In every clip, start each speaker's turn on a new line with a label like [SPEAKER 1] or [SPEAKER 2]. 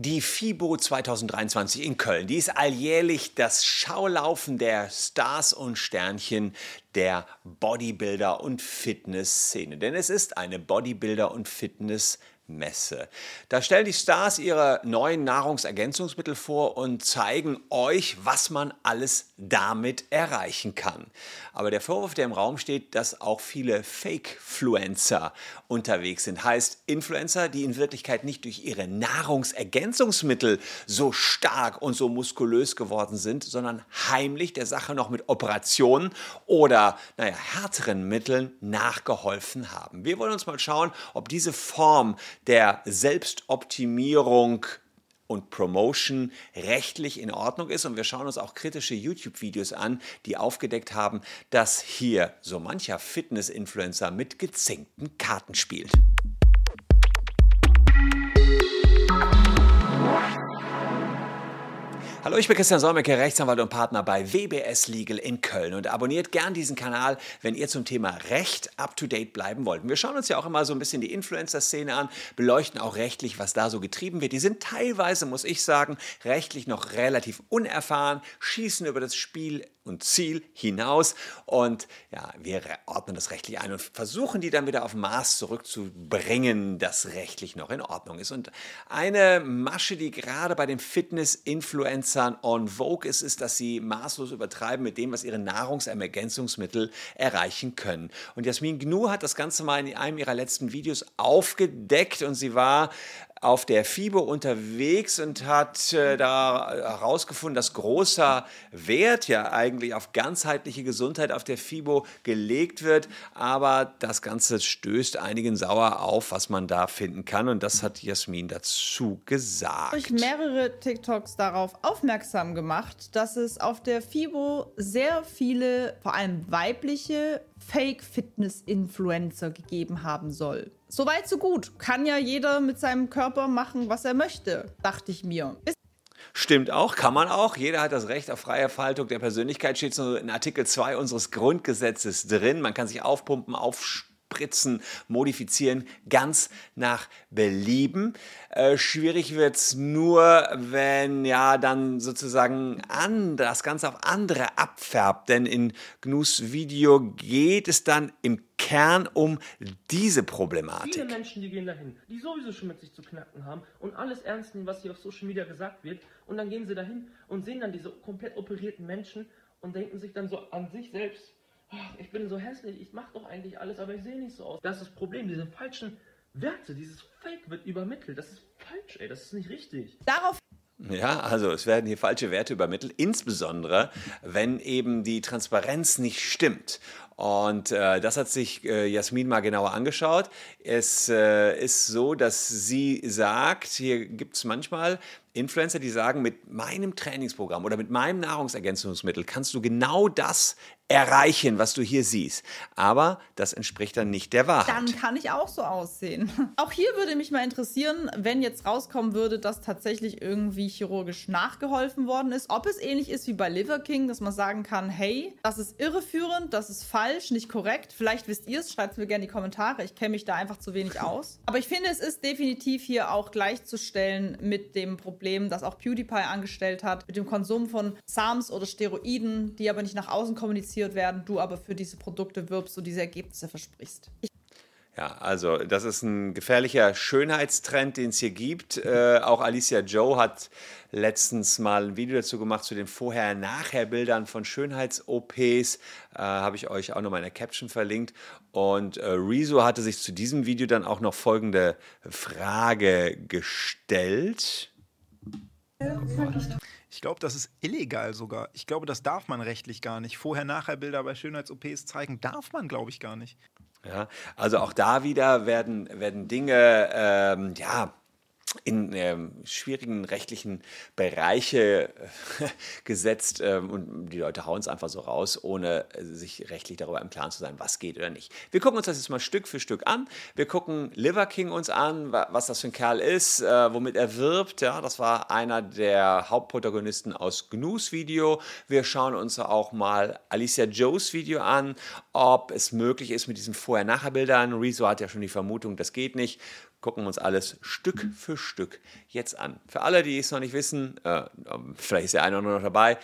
[SPEAKER 1] Die FIBO 2023 in Köln, die ist alljährlich das Schaulaufen der Stars und Sternchen der Bodybuilder- und Fitnessszene. Denn es ist eine Bodybuilder- und Fitness- Messe. Da stellen die Stars ihre neuen Nahrungsergänzungsmittel vor und zeigen euch, was man alles damit erreichen kann. Aber der Vorwurf, der im Raum steht, dass auch viele Fake-Fluencer unterwegs sind, heißt Influencer, die in Wirklichkeit nicht durch ihre Nahrungsergänzungsmittel so stark und so muskulös geworden sind, sondern heimlich der Sache noch mit Operationen oder naja, härteren Mitteln nachgeholfen haben. Wir wollen uns mal schauen, ob diese Form der Selbstoptimierung und Promotion rechtlich in Ordnung ist. Und wir schauen uns auch kritische YouTube-Videos an, die aufgedeckt haben, dass hier so mancher Fitness-Influencer mit gezinkten Karten spielt. Hallo, ich bin Christian Solmecke, Rechtsanwalt und Partner bei WBS Legal in Köln und abonniert gern diesen Kanal, wenn ihr zum Thema Recht up-to-date bleiben wollt. Wir schauen uns ja auch immer so ein bisschen die Influencer-Szene an, beleuchten auch rechtlich, was da so getrieben wird. Die sind teilweise, muss ich sagen, rechtlich noch relativ unerfahren, schießen über das Spiel und Ziel hinaus und ja, wir ordnen das rechtlich ein und versuchen die dann wieder auf Maß zurückzubringen, dass rechtlich noch in Ordnung ist. Und eine Masche, die gerade bei den Fitness-Influencern on Vogue ist, ist, dass sie maßlos übertreiben mit dem, was ihre Nahrungsergänzungsmittel erreichen können. Und Jasmin Gnu hat das Ganze mal in einem ihrer letzten Videos aufgedeckt und sie war auf der FIBO unterwegs und hat äh, da herausgefunden, dass großer Wert ja eigentlich auf ganzheitliche Gesundheit auf der FIBO gelegt wird. Aber das Ganze stößt einigen sauer auf, was man da finden kann. Und das hat Jasmin dazu gesagt.
[SPEAKER 2] Durch mehrere TikToks darauf aufmerksam gemacht, dass es auf der FIBO sehr viele, vor allem weibliche Fake-Fitness-Influencer gegeben haben soll. Soweit, so gut. Kann ja jeder mit seinem Körper machen, was er möchte, dachte ich mir. Bis
[SPEAKER 1] Stimmt auch, kann man auch. Jeder hat das Recht auf freie Faltung der Persönlichkeit, steht so in Artikel 2 unseres Grundgesetzes drin. Man kann sich aufpumpen, aufspüren spritzen, modifizieren, ganz nach Belieben. Äh, schwierig wird es nur, wenn ja dann sozusagen an, das Ganze auf andere abfärbt. Denn in Gnus Video geht es dann im Kern um diese Problematik.
[SPEAKER 3] Viele Menschen, die gehen dahin, die sowieso schon mit sich zu knacken haben und alles ernst nehmen, was hier auf Social Media gesagt wird. Und dann gehen sie dahin und sehen dann diese komplett operierten Menschen und denken sich dann so an sich selbst, ich bin so hässlich, ich mache doch eigentlich alles, aber ich sehe nicht so aus. Das ist das Problem, diese falschen Werte, dieses Fake wird übermittelt. Das ist falsch, ey, das ist nicht richtig.
[SPEAKER 2] Darauf
[SPEAKER 1] ja, also es werden hier falsche Werte übermittelt, insbesondere wenn eben die Transparenz nicht stimmt. Und äh, das hat sich äh, Jasmin mal genauer angeschaut. Es äh, ist so, dass sie sagt, hier gibt es manchmal Influencer, die sagen, mit meinem Trainingsprogramm oder mit meinem Nahrungsergänzungsmittel kannst du genau das erreichen, was du hier siehst. Aber das entspricht dann nicht der Wahrheit.
[SPEAKER 2] Dann kann ich auch so aussehen. Auch hier würde mich mal interessieren, wenn jetzt rauskommen würde, dass tatsächlich irgendwie chirurgisch nachgeholfen worden ist, ob es ähnlich ist wie bei Liver King, dass man sagen kann, hey, das ist irreführend, das ist falsch, nicht korrekt. Vielleicht wisst ihr es, schreibt es mir gerne in die Kommentare. Ich kenne mich da einfach zu wenig aus. Aber ich finde, es ist definitiv hier auch gleichzustellen mit dem Problem, das auch PewDiePie angestellt hat, mit dem Konsum von SARMs oder Steroiden, die aber nicht nach außen kommunizieren finanziert werden, du aber für diese Produkte wirbst und diese Ergebnisse versprichst. Ich
[SPEAKER 1] ja, also das ist ein gefährlicher Schönheitstrend, den es hier gibt. Äh, auch Alicia Joe hat letztens mal ein Video dazu gemacht zu den Vorher-Nachher-Bildern von Schönheits-OPs. Äh, Habe ich euch auch noch mal in der Caption verlinkt. Und äh, Rezo hatte sich zu diesem Video dann auch noch folgende Frage gestellt.
[SPEAKER 4] Ich glaube, das ist illegal sogar. Ich glaube, das darf man rechtlich gar nicht. Vorher-Nachher-Bilder bei Schönheits-OPs zeigen darf man, glaube ich, gar nicht.
[SPEAKER 1] Ja, also auch da wieder werden, werden Dinge, ähm, ja, in ähm, schwierigen rechtlichen Bereiche äh, gesetzt ähm, und die Leute hauen es einfach so raus, ohne äh, sich rechtlich darüber im Klaren zu sein, was geht oder nicht. Wir gucken uns das jetzt mal Stück für Stück an. Wir gucken Liver King uns an, was das für ein Kerl ist, äh, womit er wirbt. Ja, das war einer der Hauptprotagonisten aus Gnus Video. Wir schauen uns auch mal Alicia Joes Video an, ob es möglich ist mit diesen Vorher-Nachher-Bildern. Rezo hat ja schon die Vermutung, das geht nicht gucken wir uns alles Stück für Stück jetzt an. Für alle, die es noch nicht wissen, äh, vielleicht ist der eine oder andere noch dabei,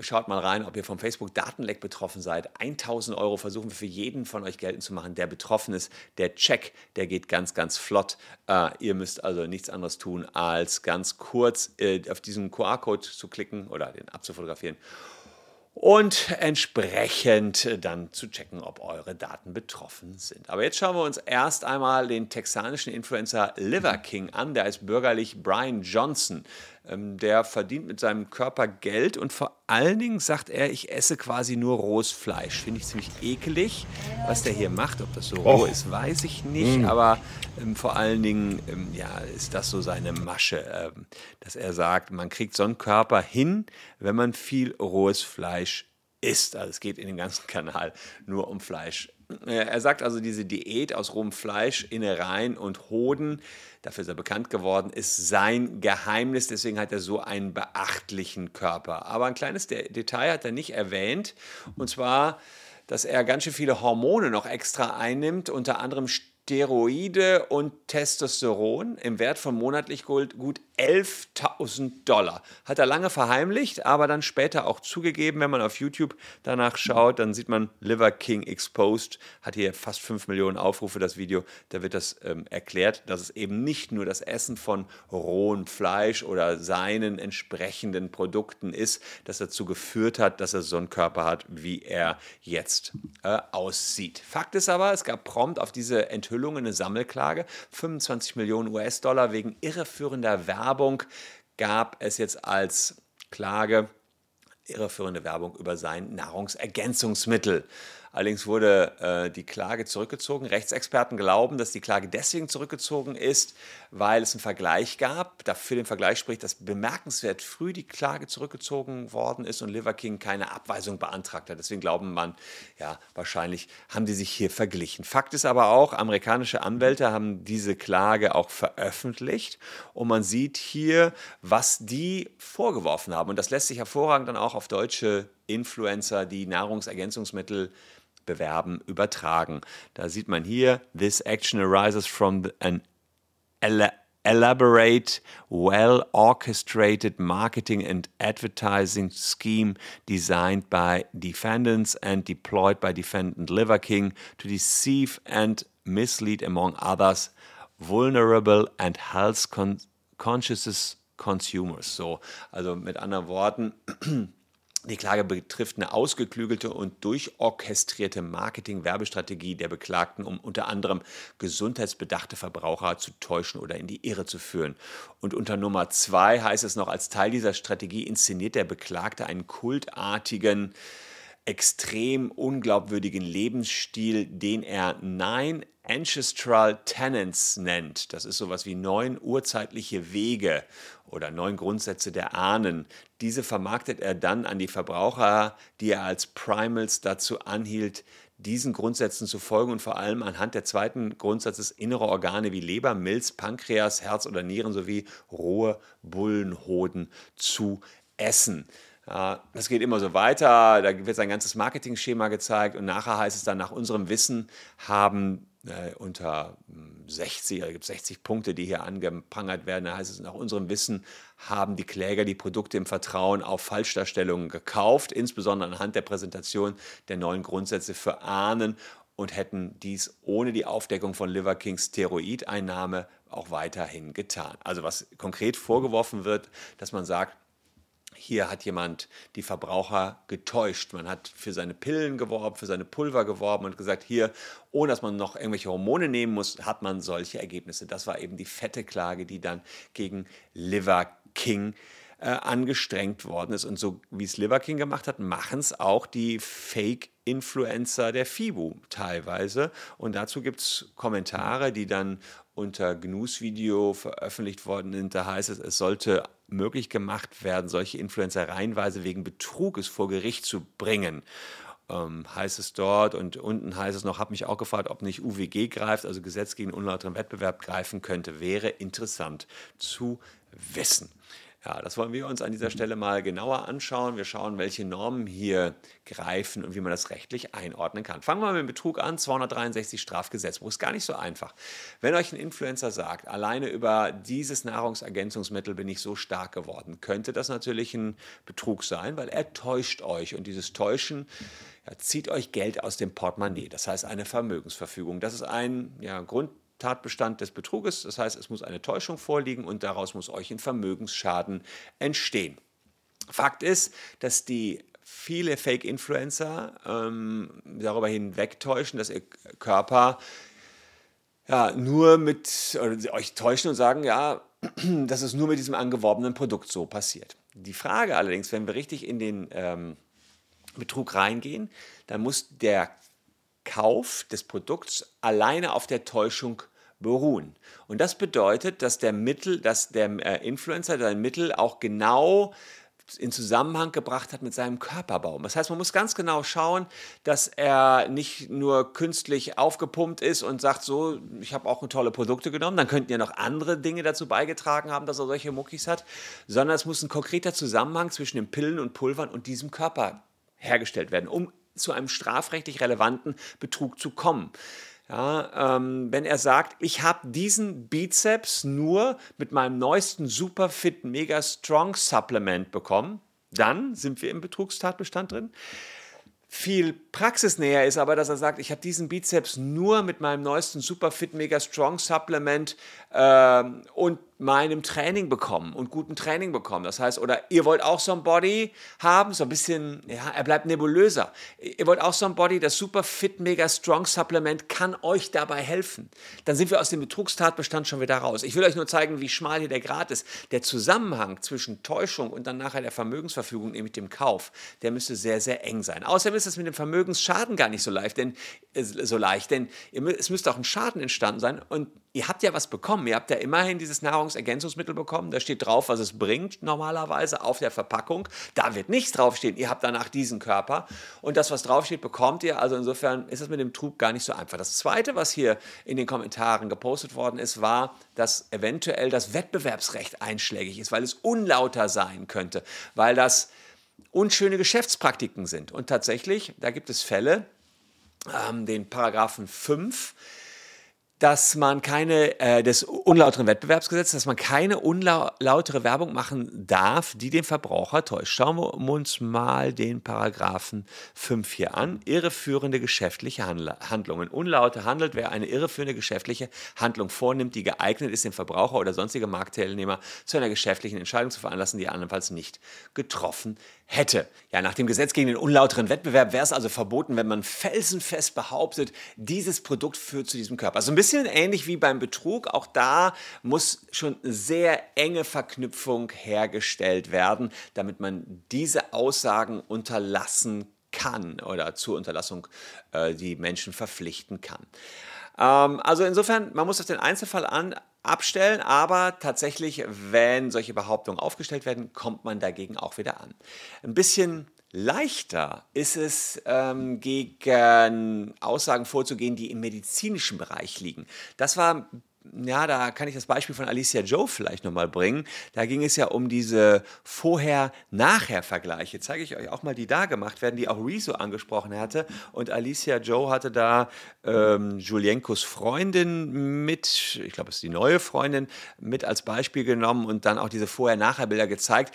[SPEAKER 1] Schaut mal rein, ob ihr vom Facebook-Datenleck betroffen seid. 1000 Euro versuchen wir für jeden von euch geltend zu machen, der betroffen ist. Der Check, der geht ganz, ganz flott. Äh, ihr müsst also nichts anderes tun, als ganz kurz äh, auf diesen QR-Code zu klicken oder den abzufotografieren und entsprechend dann zu checken, ob eure Daten betroffen sind. Aber jetzt schauen wir uns erst einmal den texanischen Influencer Liver King an, der ist bürgerlich Brian Johnson. Ähm, der verdient mit seinem Körper Geld und vor allen Dingen sagt er, ich esse quasi nur rohes Fleisch. Finde ich ziemlich ekelig, was der hier macht. Ob das so roh oh. ist, weiß ich nicht. Mm. Aber ähm, vor allen Dingen ähm, ja, ist das so seine Masche, ähm, dass er sagt, man kriegt so einen Körper hin, wenn man viel rohes Fleisch isst. Also es geht in dem ganzen Kanal nur um Fleisch. Er sagt also, diese Diät aus rohem Fleisch, Innereien und Hoden, dafür ist er bekannt geworden, ist sein Geheimnis. Deswegen hat er so einen beachtlichen Körper. Aber ein kleines Detail hat er nicht erwähnt. Und zwar, dass er ganz schön viele Hormone noch extra einnimmt, unter anderem Steroide und Testosteron im Wert von monatlich gut 11.000 Dollar. Hat er lange verheimlicht, aber dann später auch zugegeben. Wenn man auf YouTube danach schaut, dann sieht man Liver King Exposed, hat hier fast 5 Millionen Aufrufe, das Video. Da wird das ähm, erklärt, dass es eben nicht nur das Essen von rohem Fleisch oder seinen entsprechenden Produkten ist, das dazu geführt hat, dass er so einen Körper hat, wie er jetzt äh, aussieht. Fakt ist aber, es gab prompt auf diese Enthüllung Enthüllung eine Sammelklage. 25 Millionen US-Dollar wegen irreführender Werbung gab es jetzt als Klage irreführende Werbung über sein Nahrungsergänzungsmittel. Allerdings wurde äh, die Klage zurückgezogen. Rechtsexperten glauben, dass die Klage deswegen zurückgezogen ist, weil es einen Vergleich gab. Für den Vergleich spricht, dass bemerkenswert früh die Klage zurückgezogen worden ist und Liver King keine Abweisung beantragt hat. Deswegen glauben man, ja, wahrscheinlich haben die sich hier verglichen. Fakt ist aber auch, amerikanische Anwälte haben diese Klage auch veröffentlicht und man sieht hier, was die vorgeworfen haben. Und das lässt sich hervorragend dann auch auf deutsche Influencer, die Nahrungsergänzungsmittel bewerben, übertragen. Da sieht man hier, this action arises from an elaborate, well orchestrated marketing and advertising scheme designed by defendants and deployed by defendant Liver King to deceive and mislead, among others, vulnerable and health conscious consumers. So, also mit anderen Worten, Die Klage betrifft eine ausgeklügelte und durchorchestrierte Marketing-Werbestrategie der Beklagten, um unter anderem gesundheitsbedachte Verbraucher zu täuschen oder in die Irre zu führen. Und unter Nummer zwei heißt es noch, als Teil dieser Strategie inszeniert der Beklagte einen kultartigen, extrem unglaubwürdigen Lebensstil, den er Nine Ancestral Tenants nennt. Das ist sowas wie neun urzeitliche Wege oder neun Grundsätze der Ahnen. Diese vermarktet er dann an die Verbraucher, die er als Primals dazu anhielt, diesen Grundsätzen zu folgen und vor allem anhand der zweiten Grundsatzes innere Organe wie Leber, Milz, Pankreas, Herz oder Nieren sowie rohe Bullenhoden zu essen. Ja, das geht immer so weiter, da wird sein ganzes Marketing-Schema gezeigt und nachher heißt es dann, nach unserem Wissen haben äh, unter 60, hm, es gibt 60 Punkte, die hier angeprangert werden. Da heißt es, nach unserem Wissen haben die Kläger die Produkte im Vertrauen auf Falschdarstellungen gekauft, insbesondere anhand der Präsentation der neuen Grundsätze für Ahnen und hätten dies ohne die Aufdeckung von Liver Kings Steroideinnahme auch weiterhin getan. Also was konkret vorgeworfen wird, dass man sagt, hier hat jemand die Verbraucher getäuscht. Man hat für seine Pillen geworben, für seine Pulver geworben und gesagt, hier, ohne dass man noch irgendwelche Hormone nehmen muss, hat man solche Ergebnisse. Das war eben die fette Klage, die dann gegen Liver King äh, angestrengt worden ist. Und so wie es Liver King gemacht hat, machen es auch die Fake-Influencer der FIBU teilweise. Und dazu gibt es Kommentare, die dann unter Gnus Video veröffentlicht worden sind. Da heißt es, es sollte möglich gemacht werden, solche Influencer reihenweise wegen Betruges vor Gericht zu bringen. Ähm, heißt es dort und unten heißt es noch, habe mich auch gefragt, ob nicht UWG greift, also Gesetz gegen unlauteren Wettbewerb greifen könnte. Wäre interessant zu wissen. Ja, das wollen wir uns an dieser Stelle mal genauer anschauen. Wir schauen, welche Normen hier greifen und wie man das rechtlich einordnen kann. Fangen wir mal mit dem Betrug an, 263 Strafgesetzbuch. Ist gar nicht so einfach. Wenn euch ein Influencer sagt, alleine über dieses Nahrungsergänzungsmittel bin ich so stark geworden, könnte das natürlich ein Betrug sein, weil er täuscht euch und dieses Täuschen ja, zieht euch Geld aus dem Portemonnaie. Das heißt eine Vermögensverfügung. Das ist ein ja, Grund Tatbestand des Betruges. Das heißt, es muss eine Täuschung vorliegen und daraus muss euch ein Vermögensschaden entstehen. Fakt ist, dass die viele Fake-Influencer ähm, darüber hinwegtäuschen, dass ihr Körper ja, nur mit, euch täuschen und sagen, ja, dass es nur mit diesem angeworbenen Produkt so passiert. Die Frage allerdings, wenn wir richtig in den ähm, Betrug reingehen, dann muss der Kauf des Produkts alleine auf der Täuschung beruhen. Und das bedeutet, dass der Mittel, dass der äh, Influencer sein Mittel auch genau in Zusammenhang gebracht hat mit seinem Körperbau. Das heißt, man muss ganz genau schauen, dass er nicht nur künstlich aufgepumpt ist und sagt, so, ich habe auch tolle Produkte genommen, dann könnten ja noch andere Dinge dazu beigetragen haben, dass er solche Muckis hat, sondern es muss ein konkreter Zusammenhang zwischen den Pillen und Pulvern und diesem Körper hergestellt werden, um zu einem strafrechtlich relevanten Betrug zu kommen. Ja, ähm, wenn er sagt, ich habe diesen Bizeps nur mit meinem neuesten Superfit Mega Strong Supplement bekommen, dann sind wir im Betrugstatbestand drin. Viel praxisnäher ist aber, dass er sagt, ich habe diesen Bizeps nur mit meinem neuesten Superfit Mega Strong Supplement äh, und meinem Training bekommen und guten Training bekommen. Das heißt, oder ihr wollt auch so ein Body haben, so ein bisschen, ja, er bleibt nebulöser. Ihr wollt auch so ein Body, das Super Fit Mega Strong Supplement kann euch dabei helfen. Dann sind wir aus dem Betrugstatbestand schon wieder raus. Ich will euch nur zeigen, wie schmal hier der Grad ist. Der Zusammenhang zwischen Täuschung und dann nachher der Vermögensverfügung, nämlich dem Kauf, der müsste sehr, sehr eng sein. Außerdem ist es mit dem Vermögensschaden gar nicht so leicht, denn, äh, so leicht, denn es müsste auch ein Schaden entstanden sein und ihr habt ja was bekommen. Ihr habt ja immerhin dieses Nahrungsergänzungsmittel bekommen. Da steht drauf, was es bringt normalerweise auf der Verpackung. Da wird nichts draufstehen. Ihr habt danach diesen Körper. Und das, was draufsteht, bekommt ihr. Also insofern ist es mit dem Trug gar nicht so einfach. Das Zweite, was hier in den Kommentaren gepostet worden ist, war, dass eventuell das Wettbewerbsrecht einschlägig ist, weil es unlauter sein könnte, weil das unschöne Geschäftspraktiken sind. Und tatsächlich, da gibt es Fälle, ähm, den Paragraphen 5 dass man keine, äh, des unlauteren Wettbewerbsgesetzes, dass man keine unlautere Werbung machen darf, die den Verbraucher täuscht. Schauen wir uns mal den Paragraphen 5 hier an. Irreführende geschäftliche Handl Handlungen. Unlaute handelt, wer eine irreführende geschäftliche Handlung vornimmt, die geeignet ist, den Verbraucher oder sonstige Marktteilnehmer zu einer geschäftlichen Entscheidung zu veranlassen, die andernfalls nicht getroffen hätte. Ja, nach dem Gesetz gegen den unlauteren Wettbewerb wäre es also verboten, wenn man felsenfest behauptet, dieses Produkt führt zu diesem Körper. Also ein bisschen ähnlich wie beim Betrug. Auch da muss schon sehr enge Verknüpfung hergestellt werden, damit man diese Aussagen unterlassen kann oder zur Unterlassung äh, die Menschen verpflichten kann. Ähm, also insofern, man muss auf den Einzelfall an, abstellen, aber tatsächlich, wenn solche Behauptungen aufgestellt werden, kommt man dagegen auch wieder an. Ein bisschen leichter ist es, ähm, gegen Aussagen vorzugehen, die im medizinischen Bereich liegen. Das war ja, da kann ich das Beispiel von Alicia Joe vielleicht nochmal bringen. Da ging es ja um diese Vorher-Nachher-Vergleiche. Zeige ich euch auch mal, die da gemacht werden, die auch Rezo angesprochen hatte. Und Alicia Joe hatte da ähm, Julienkos Freundin mit, ich glaube, es ist die neue Freundin, mit als Beispiel genommen und dann auch diese Vorher-Nachher-Bilder gezeigt.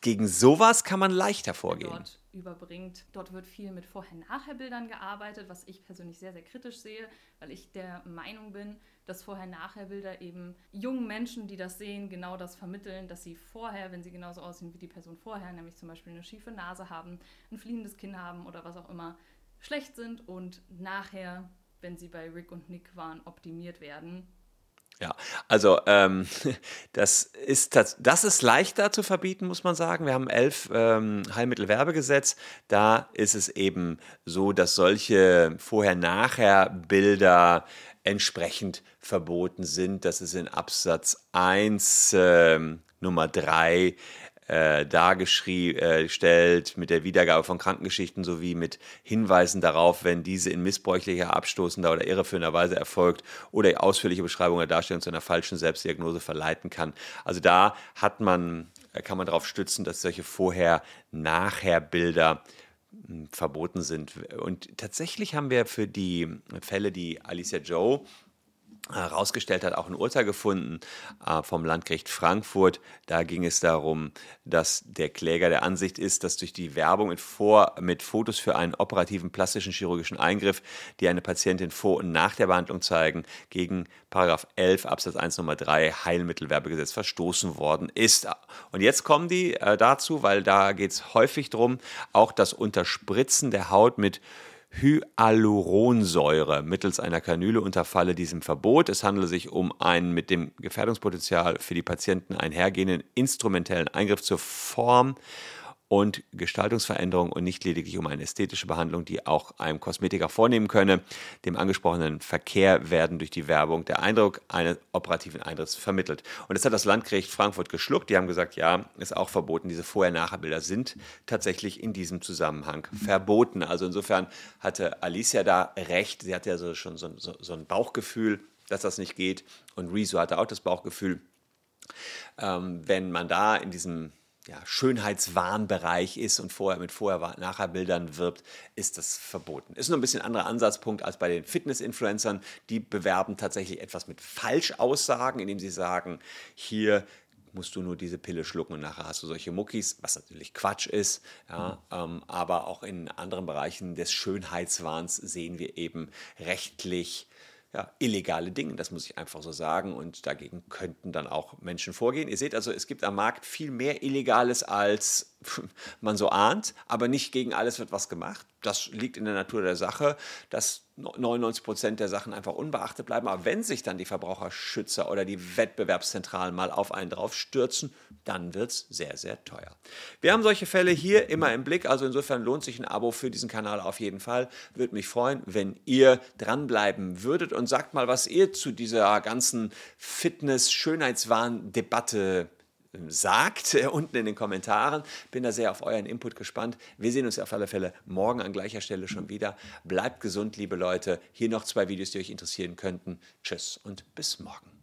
[SPEAKER 1] Gegen sowas kann man leichter vorgehen.
[SPEAKER 5] Dort überbringt. Dort wird viel mit Vorher-Nachher-Bildern gearbeitet, was ich persönlich sehr, sehr kritisch sehe, weil ich der Meinung bin, dass Vorher-Nachher-Bilder eben jungen Menschen, die das sehen, genau das vermitteln, dass sie vorher, wenn sie genauso aussehen wie die Person vorher, nämlich zum Beispiel eine schiefe Nase haben, ein fliehendes Kinn haben oder was auch immer, schlecht sind und nachher, wenn sie bei Rick und Nick waren, optimiert werden.
[SPEAKER 1] Ja, also ähm, das, ist, das ist leichter zu verbieten, muss man sagen. Wir haben elf ähm, Heilmittelwerbegesetz. Da ist es eben so, dass solche Vorher-Nachher-Bilder entsprechend verboten sind. Das ist in Absatz 1 äh, Nummer 3 äh, dargestellt äh, mit der Wiedergabe von Krankengeschichten sowie mit Hinweisen darauf, wenn diese in missbräuchlicher, abstoßender oder irreführender Weise erfolgt oder die ausführliche Beschreibung der Darstellung zu einer falschen Selbstdiagnose verleiten kann. Also da hat man äh, kann man darauf stützen, dass solche Vorher-Nachher-Bilder verboten sind. Und tatsächlich haben wir für die Fälle, die Alicia Joe herausgestellt hat, auch ein Urteil gefunden äh, vom Landgericht Frankfurt. Da ging es darum, dass der Kläger der Ansicht ist, dass durch die Werbung mit, vor, mit Fotos für einen operativen plastischen chirurgischen Eingriff, die eine Patientin vor und nach der Behandlung zeigen, gegen 11 Absatz 1 Nummer 3 Heilmittelwerbegesetz verstoßen worden ist. Und jetzt kommen die äh, dazu, weil da geht es häufig darum, auch das Unterspritzen der Haut mit Hyaluronsäure mittels einer Kanüle unterfalle diesem Verbot. Es handele sich um einen mit dem Gefährdungspotenzial für die Patienten einhergehenden instrumentellen Eingriff zur Form und Gestaltungsveränderung und nicht lediglich um eine ästhetische Behandlung, die auch einem Kosmetiker vornehmen könne. Dem angesprochenen Verkehr werden durch die Werbung der Eindruck eines operativen Eintritts vermittelt. Und das hat das Landgericht Frankfurt geschluckt. Die haben gesagt, ja, ist auch verboten. Diese Vorher-Nachher-Bilder sind tatsächlich in diesem Zusammenhang verboten. Also insofern hatte Alicia da recht. Sie hatte ja so, schon so, so, so ein Bauchgefühl, dass das nicht geht. Und Rezo hatte auch das Bauchgefühl. Ähm, wenn man da in diesem ja, Schönheitswahnbereich ist und vorher mit Vorher-Nachher-Bildern wirbt, ist das verboten. Ist nur ein bisschen anderer Ansatzpunkt als bei den Fitness-Influencern. Die bewerben tatsächlich etwas mit Falschaussagen, indem sie sagen, hier musst du nur diese Pille schlucken und nachher hast du solche Muckis, was natürlich Quatsch ist. Ja, ähm, aber auch in anderen Bereichen des Schönheitswahns sehen wir eben rechtlich ja, illegale Dinge, das muss ich einfach so sagen. Und dagegen könnten dann auch Menschen vorgehen. Ihr seht also, es gibt am Markt viel mehr Illegales, als man so ahnt, aber nicht gegen alles wird was gemacht. Das liegt in der Natur der Sache, dass 99 Prozent der Sachen einfach unbeachtet bleiben. Aber wenn sich dann die Verbraucherschützer oder die Wettbewerbszentralen mal auf einen draufstürzen, dann wird es sehr, sehr teuer. Wir haben solche Fälle hier immer im Blick. Also insofern lohnt sich ein Abo für diesen Kanal auf jeden Fall. Würde mich freuen, wenn ihr dranbleiben würdet und sagt mal, was ihr zu dieser ganzen Fitness-Schönheitswahn-Debatte sagt, äh, unten in den Kommentaren. Bin da sehr auf euren Input gespannt. Wir sehen uns auf alle Fälle morgen an gleicher Stelle schon wieder. Bleibt gesund, liebe Leute. Hier noch zwei Videos, die euch interessieren könnten. Tschüss und bis morgen.